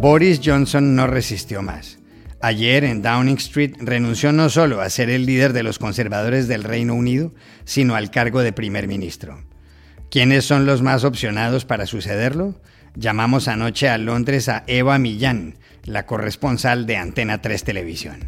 Boris Johnson no resistió más. Ayer en Downing Street renunció no solo a ser el líder de los conservadores del Reino Unido, sino al cargo de primer ministro. ¿Quiénes son los más opcionados para sucederlo? Llamamos anoche a Londres a Eva Millán, la corresponsal de Antena 3 Televisión.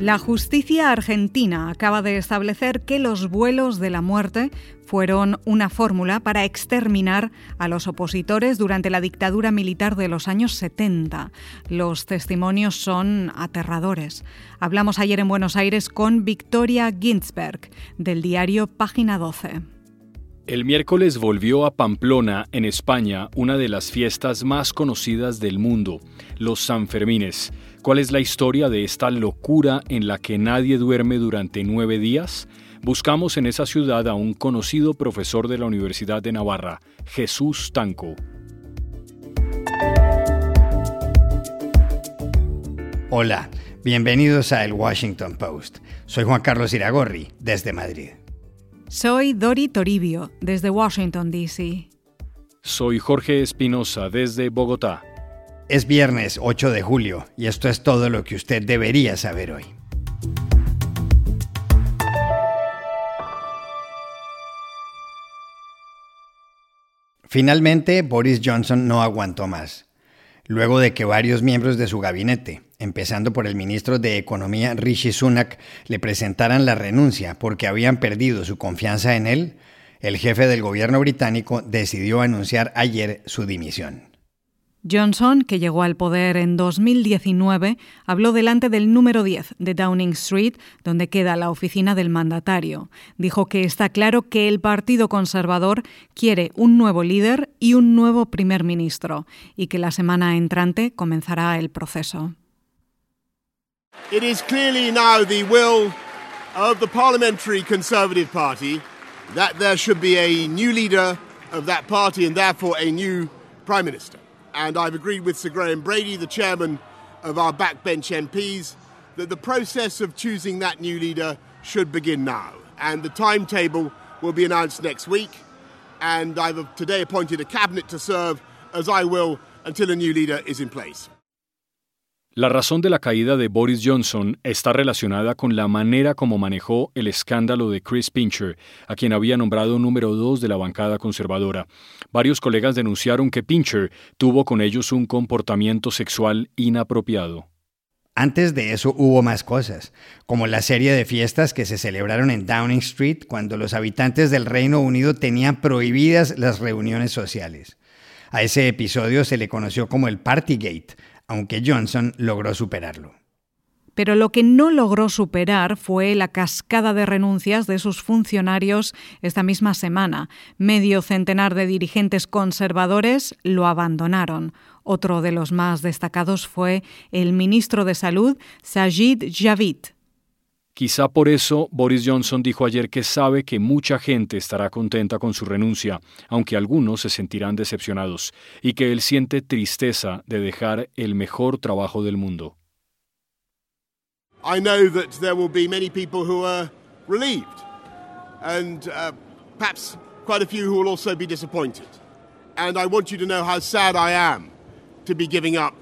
La justicia argentina acaba de establecer que los vuelos de la muerte fueron una fórmula para exterminar a los opositores durante la dictadura militar de los años 70. Los testimonios son aterradores. Hablamos ayer en Buenos Aires con Victoria Ginsberg, del diario Página 12. El miércoles volvió a Pamplona, en España, una de las fiestas más conocidas del mundo, los Sanfermines. ¿Cuál es la historia de esta locura en la que nadie duerme durante nueve días? Buscamos en esa ciudad a un conocido profesor de la Universidad de Navarra, Jesús Tanco. Hola, bienvenidos a El Washington Post. Soy Juan Carlos Iragorri, desde Madrid. Soy Dori Toribio, desde Washington, D.C. Soy Jorge Espinosa, desde Bogotá. Es viernes 8 de julio y esto es todo lo que usted debería saber hoy. Finalmente, Boris Johnson no aguantó más. Luego de que varios miembros de su gabinete, empezando por el ministro de Economía Rishi Sunak, le presentaran la renuncia porque habían perdido su confianza en él, el jefe del gobierno británico decidió anunciar ayer su dimisión. Johnson, que llegó al poder en 2019, habló delante del número 10 de Downing Street, donde queda la oficina del mandatario. Dijo que está claro que el Partido Conservador quiere un nuevo líder y un nuevo primer ministro, y que la semana entrante comenzará el proceso. It is clearly now the will of the Parliamentary Conservative Party that there should be a new leader of that party and therefore a new. And I've agreed with Sir Graham Brady, the chairman of our backbench MPs, that the process of choosing that new leader should begin now. And the timetable will be announced next week. And I've today appointed a cabinet to serve, as I will, until a new leader is in place. La razón de la caída de Boris Johnson está relacionada con la manera como manejó el escándalo de Chris Pincher, a quien había nombrado número dos de la bancada conservadora. Varios colegas denunciaron que Pincher tuvo con ellos un comportamiento sexual inapropiado. Antes de eso hubo más cosas, como la serie de fiestas que se celebraron en Downing Street cuando los habitantes del Reino Unido tenían prohibidas las reuniones sociales. A ese episodio se le conoció como el Partygate, aunque Johnson logró superarlo. Pero lo que no logró superar fue la cascada de renuncias de sus funcionarios esta misma semana. Medio centenar de dirigentes conservadores lo abandonaron. Otro de los más destacados fue el ministro de Salud, Sajid Javid. Quizá por eso Boris Johnson dijo ayer que sabe que mucha gente estará contenta con su renuncia, aunque algunos se sentirán decepcionados, y que él siente tristeza de dejar el mejor trabajo del mundo. I know that there will be many people who are relieved, and uh, perhaps quite a few who will also be disappointed. And I want you to know how sad I am to be giving up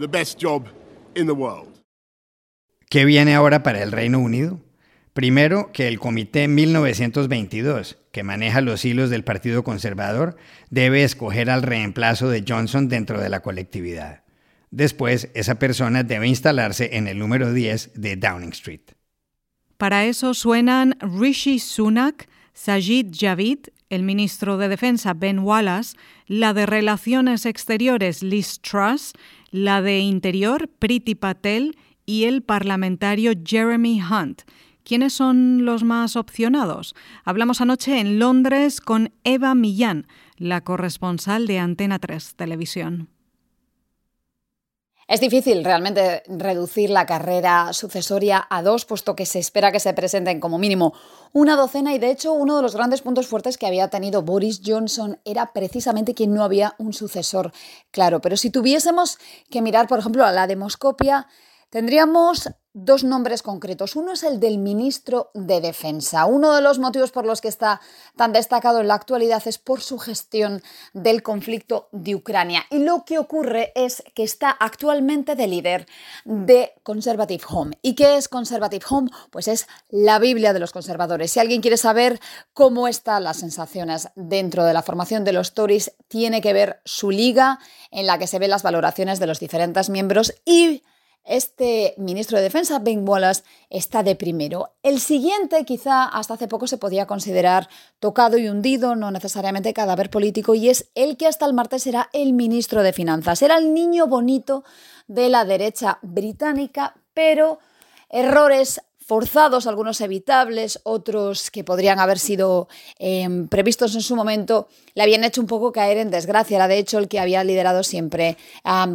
the best job in the world. ¿Qué viene ahora para el Reino Unido? Primero, que el Comité 1922, que maneja los hilos del Partido Conservador, debe escoger al reemplazo de Johnson dentro de la colectividad. Después, esa persona debe instalarse en el número 10 de Downing Street. Para eso suenan Rishi Sunak, Sajid Javid, el ministro de Defensa Ben Wallace, la de Relaciones Exteriores Liz Truss, la de Interior Priti Patel y el parlamentario Jeremy Hunt. ¿Quiénes son los más opcionados? Hablamos anoche en Londres con Eva Millán, la corresponsal de Antena 3 Televisión. Es difícil realmente reducir la carrera sucesoria a dos, puesto que se espera que se presenten como mínimo una docena y de hecho uno de los grandes puntos fuertes que había tenido Boris Johnson era precisamente que no había un sucesor claro. Pero si tuviésemos que mirar, por ejemplo, a la demoscopia, Tendríamos dos nombres concretos. Uno es el del ministro de Defensa. Uno de los motivos por los que está tan destacado en la actualidad es por su gestión del conflicto de Ucrania. Y lo que ocurre es que está actualmente de líder de Conservative Home. ¿Y qué es Conservative Home? Pues es la Biblia de los conservadores. Si alguien quiere saber cómo están las sensaciones dentro de la formación de los Tories, tiene que ver su liga en la que se ven las valoraciones de los diferentes miembros y este ministro de Defensa, Ben Wallace, está de primero. El siguiente, quizá hasta hace poco se podía considerar tocado y hundido, no necesariamente cadáver político, y es el que hasta el martes era el ministro de Finanzas. Era el niño bonito de la derecha británica, pero errores forzados, algunos evitables, otros que podrían haber sido em, previstos en su momento, le habían hecho un poco caer en desgracia. Era de hecho el que había liderado siempre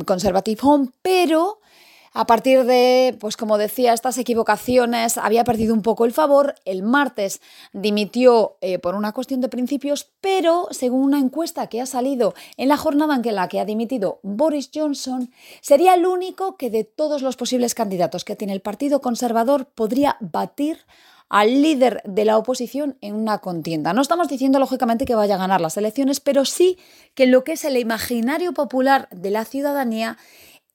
Conservative Home, pero a partir de, pues como decía, estas equivocaciones había perdido un poco el favor. El martes dimitió eh, por una cuestión de principios, pero según una encuesta que ha salido en la jornada en la que ha dimitido Boris Johnson, sería el único que de todos los posibles candidatos que tiene el Partido Conservador podría batir al líder de la oposición en una contienda. No estamos diciendo, lógicamente, que vaya a ganar las elecciones, pero sí que lo que es el imaginario popular de la ciudadanía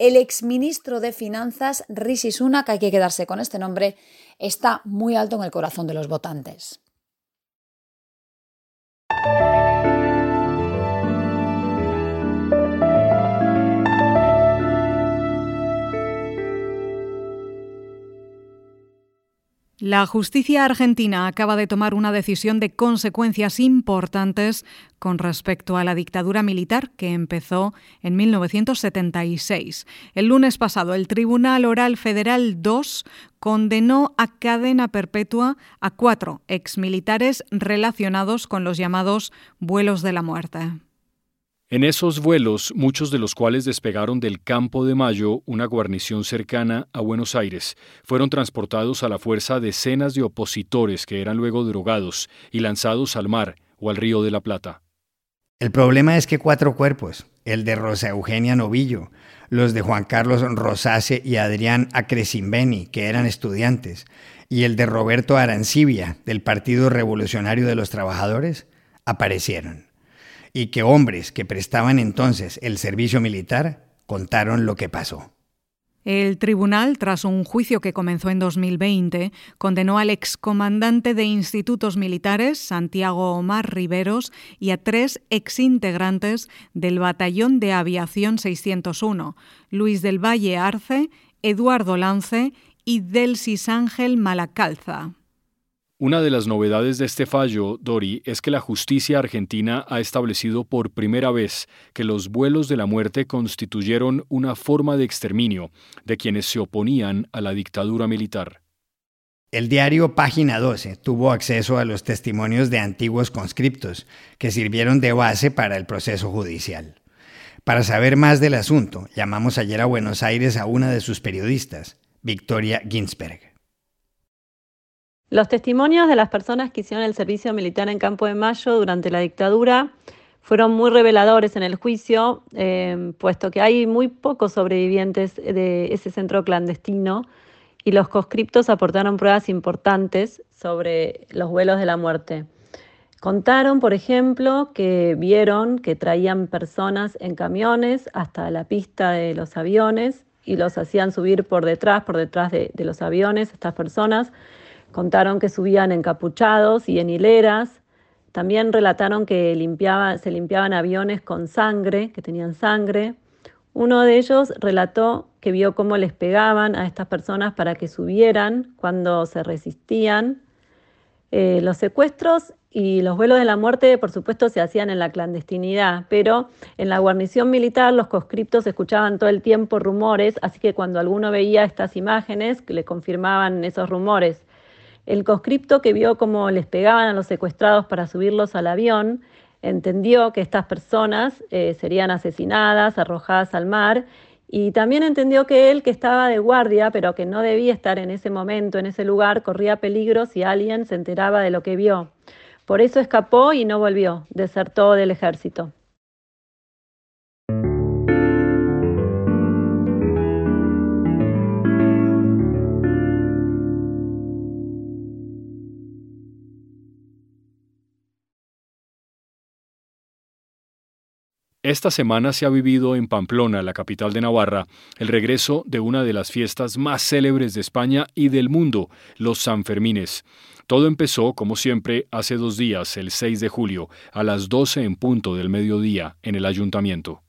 el exministro de Finanzas, Rishi Sunak, hay que quedarse con este nombre, está muy alto en el corazón de los votantes. La justicia argentina acaba de tomar una decisión de consecuencias importantes con respecto a la dictadura militar que empezó en 1976. El lunes pasado, el Tribunal Oral Federal 2 condenó a cadena perpetua a cuatro exmilitares relacionados con los llamados vuelos de la muerte. En esos vuelos, muchos de los cuales despegaron del Campo de Mayo, una guarnición cercana a Buenos Aires, fueron transportados a la fuerza decenas de opositores que eran luego drogados y lanzados al mar o al río de la Plata. El problema es que cuatro cuerpos, el de Rosa Eugenia Novillo, los de Juan Carlos Rosase y Adrián Acresimbeni, que eran estudiantes, y el de Roberto Arancibia, del Partido Revolucionario de los Trabajadores, aparecieron y que hombres que prestaban entonces el servicio militar contaron lo que pasó. El tribunal, tras un juicio que comenzó en 2020, condenó al excomandante de institutos militares, Santiago Omar Riveros, y a tres exintegrantes del Batallón de Aviación 601, Luis del Valle Arce, Eduardo Lance y Delsis Ángel Malacalza. Una de las novedades de este fallo, Dori, es que la justicia argentina ha establecido por primera vez que los vuelos de la muerte constituyeron una forma de exterminio de quienes se oponían a la dictadura militar. El diario Página 12 tuvo acceso a los testimonios de antiguos conscriptos que sirvieron de base para el proceso judicial. Para saber más del asunto, llamamos ayer a Buenos Aires a una de sus periodistas, Victoria Ginsberg. Los testimonios de las personas que hicieron el servicio militar en Campo de Mayo durante la dictadura fueron muy reveladores en el juicio, eh, puesto que hay muy pocos sobrevivientes de ese centro clandestino y los conscriptos aportaron pruebas importantes sobre los vuelos de la muerte. Contaron, por ejemplo, que vieron que traían personas en camiones hasta la pista de los aviones y los hacían subir por detrás, por detrás de, de los aviones, estas personas Contaron que subían encapuchados y en hileras. También relataron que se limpiaban aviones con sangre, que tenían sangre. Uno de ellos relató que vio cómo les pegaban a estas personas para que subieran cuando se resistían. Eh, los secuestros y los vuelos de la muerte, por supuesto, se hacían en la clandestinidad, pero en la guarnición militar los conscriptos escuchaban todo el tiempo rumores, así que cuando alguno veía estas imágenes, le confirmaban esos rumores. El conscripto que vio cómo les pegaban a los secuestrados para subirlos al avión, entendió que estas personas eh, serían asesinadas, arrojadas al mar, y también entendió que él, que estaba de guardia, pero que no debía estar en ese momento, en ese lugar, corría peligro si alguien se enteraba de lo que vio. Por eso escapó y no volvió, desertó del ejército. Esta semana se ha vivido en Pamplona, la capital de Navarra, el regreso de una de las fiestas más célebres de España y del mundo, los Sanfermines. Todo empezó, como siempre, hace dos días, el 6 de julio, a las 12 en punto del mediodía, en el ayuntamiento.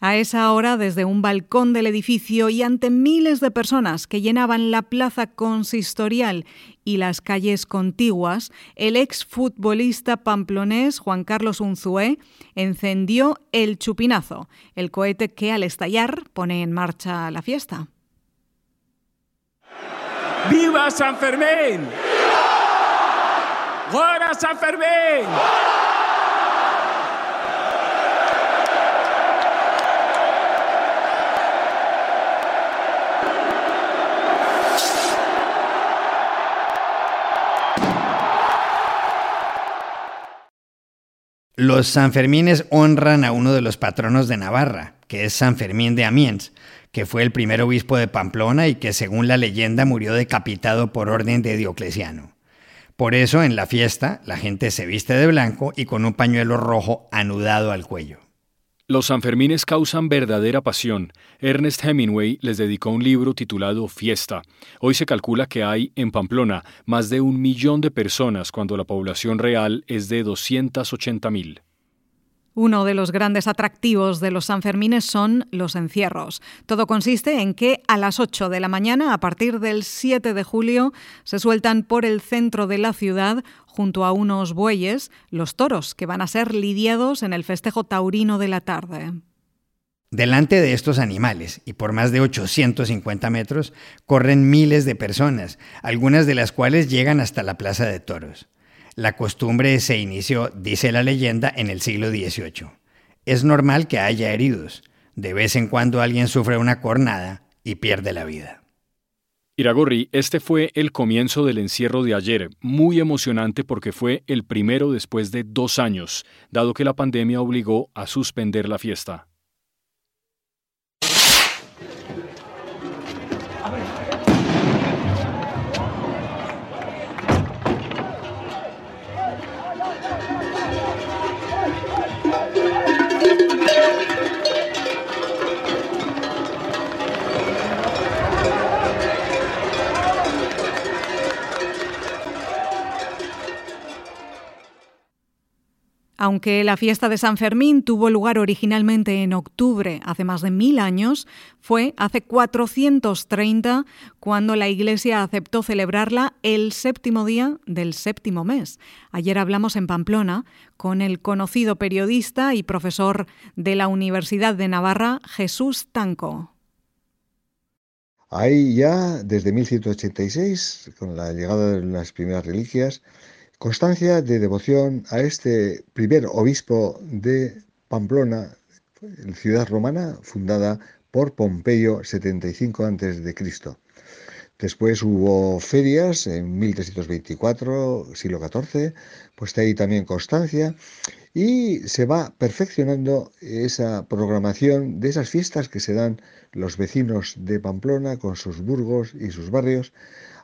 A esa hora, desde un balcón del edificio y ante miles de personas que llenaban la plaza consistorial y las calles contiguas, el exfutbolista pamplonés Juan Carlos Unzué encendió el chupinazo, el cohete que al estallar pone en marcha la fiesta. ¡Viva San Fermín! ¡Viva! San Fermín! Los Sanfermines honran a uno de los patronos de Navarra, que es San Fermín de Amiens, que fue el primer obispo de Pamplona y que según la leyenda murió decapitado por orden de Diocleciano. Por eso en la fiesta la gente se viste de blanco y con un pañuelo rojo anudado al cuello. Los Sanfermines causan verdadera pasión. Ernest Hemingway les dedicó un libro titulado Fiesta. Hoy se calcula que hay en Pamplona más de un millón de personas cuando la población real es de 280 mil. Uno de los grandes atractivos de los Sanfermines son los encierros. Todo consiste en que a las 8 de la mañana, a partir del 7 de julio, se sueltan por el centro de la ciudad, junto a unos bueyes, los toros, que van a ser lidiados en el festejo taurino de la tarde. Delante de estos animales, y por más de 850 metros, corren miles de personas, algunas de las cuales llegan hasta la Plaza de Toros. La costumbre se inició, dice la leyenda, en el siglo XVIII. Es normal que haya heridos. De vez en cuando alguien sufre una cornada y pierde la vida. Iragorri, este fue el comienzo del encierro de ayer, muy emocionante porque fue el primero después de dos años, dado que la pandemia obligó a suspender la fiesta. Aunque la fiesta de San Fermín tuvo lugar originalmente en octubre, hace más de mil años, fue hace 430 cuando la Iglesia aceptó celebrarla el séptimo día del séptimo mes. Ayer hablamos en Pamplona con el conocido periodista y profesor de la Universidad de Navarra, Jesús Tanco. Hay ya, desde 1186, con la llegada de las primeras reliquias, constancia de devoción a este primer obispo de Pamplona, ciudad romana fundada por Pompeyo 75 a.C. Después hubo ferias en 1324, siglo XIV, pues ahí también constancia, y se va perfeccionando esa programación de esas fiestas que se dan los vecinos de Pamplona con sus burgos y sus barrios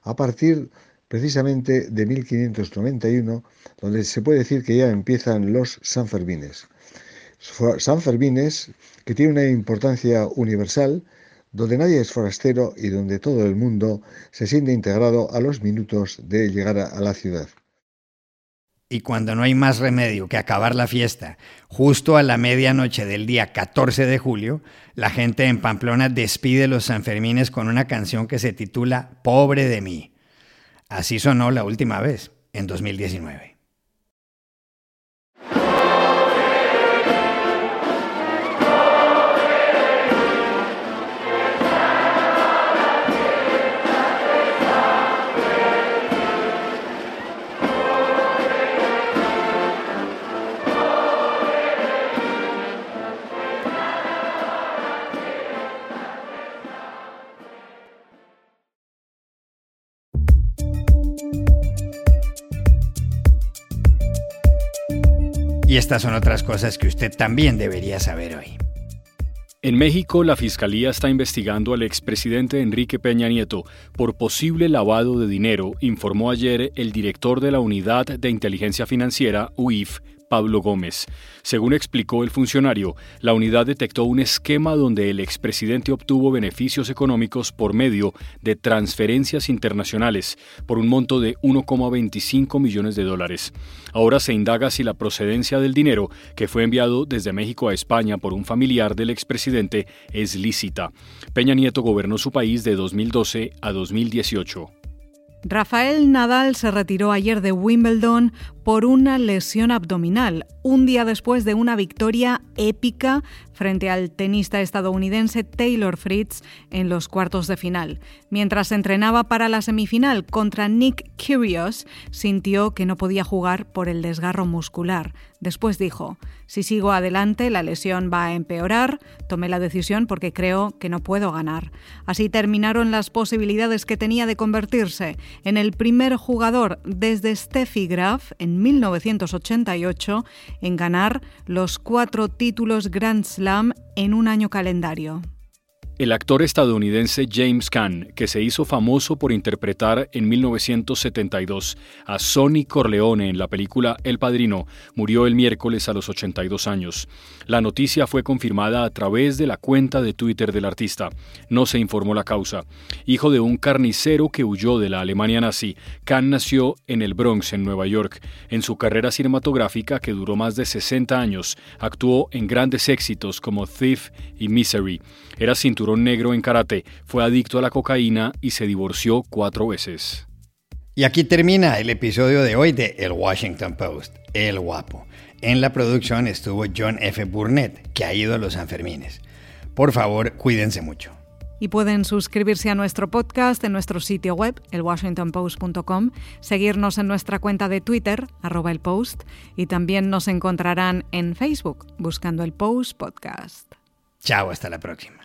a partir precisamente de 1591, donde se puede decir que ya empiezan los Sanfermines. Sanfermines que tiene una importancia universal, donde nadie es forastero y donde todo el mundo se siente integrado a los minutos de llegar a la ciudad. Y cuando no hay más remedio que acabar la fiesta, justo a la medianoche del día 14 de julio, la gente en Pamplona despide los Sanfermines con una canción que se titula Pobre de mí. Así sonó la última vez, en 2019. Y estas son otras cosas que usted también debería saber hoy. En México, la Fiscalía está investigando al expresidente Enrique Peña Nieto por posible lavado de dinero, informó ayer el director de la Unidad de Inteligencia Financiera, UIF, Pablo Gómez. Según explicó el funcionario, la unidad detectó un esquema donde el expresidente obtuvo beneficios económicos por medio de transferencias internacionales por un monto de 1,25 millones de dólares. Ahora se indaga si la procedencia del dinero que fue enviado desde México a España por un familiar del expresidente es lícita. Peña Nieto gobernó su país de 2012 a 2018. Rafael Nadal se retiró ayer de Wimbledon por una lesión abdominal, un día después de una victoria épica frente al tenista estadounidense Taylor Fritz en los cuartos de final. Mientras entrenaba para la semifinal contra Nick Kyrgios, sintió que no podía jugar por el desgarro muscular. Después dijo, si sigo adelante la lesión va a empeorar, tomé la decisión porque creo que no puedo ganar. Así terminaron las posibilidades que tenía de convertirse en el primer jugador desde Steffi Graf en 1988 en ganar los cuatro títulos Grand Slam en un año calendario. El actor estadounidense James Caan, que se hizo famoso por interpretar en 1972 a Sonny Corleone en la película El Padrino, murió el miércoles a los 82 años. La noticia fue confirmada a través de la cuenta de Twitter del artista. No se informó la causa. Hijo de un carnicero que huyó de la Alemania nazi, Caan nació en el Bronx, en Nueva York. En su carrera cinematográfica, que duró más de 60 años, actuó en grandes éxitos como Thief y Misery. Era cinturón negro en karate, fue adicto a la cocaína y se divorció cuatro veces. Y aquí termina el episodio de hoy de El Washington Post, El Guapo. En la producción estuvo John F. Burnett, que ha ido a los Sanfermines. Por favor, cuídense mucho. Y pueden suscribirse a nuestro podcast en nuestro sitio web, elwashingtonpost.com, seguirnos en nuestra cuenta de Twitter, arroba el post, y también nos encontrarán en Facebook, buscando el Post Podcast. Chao, hasta la próxima.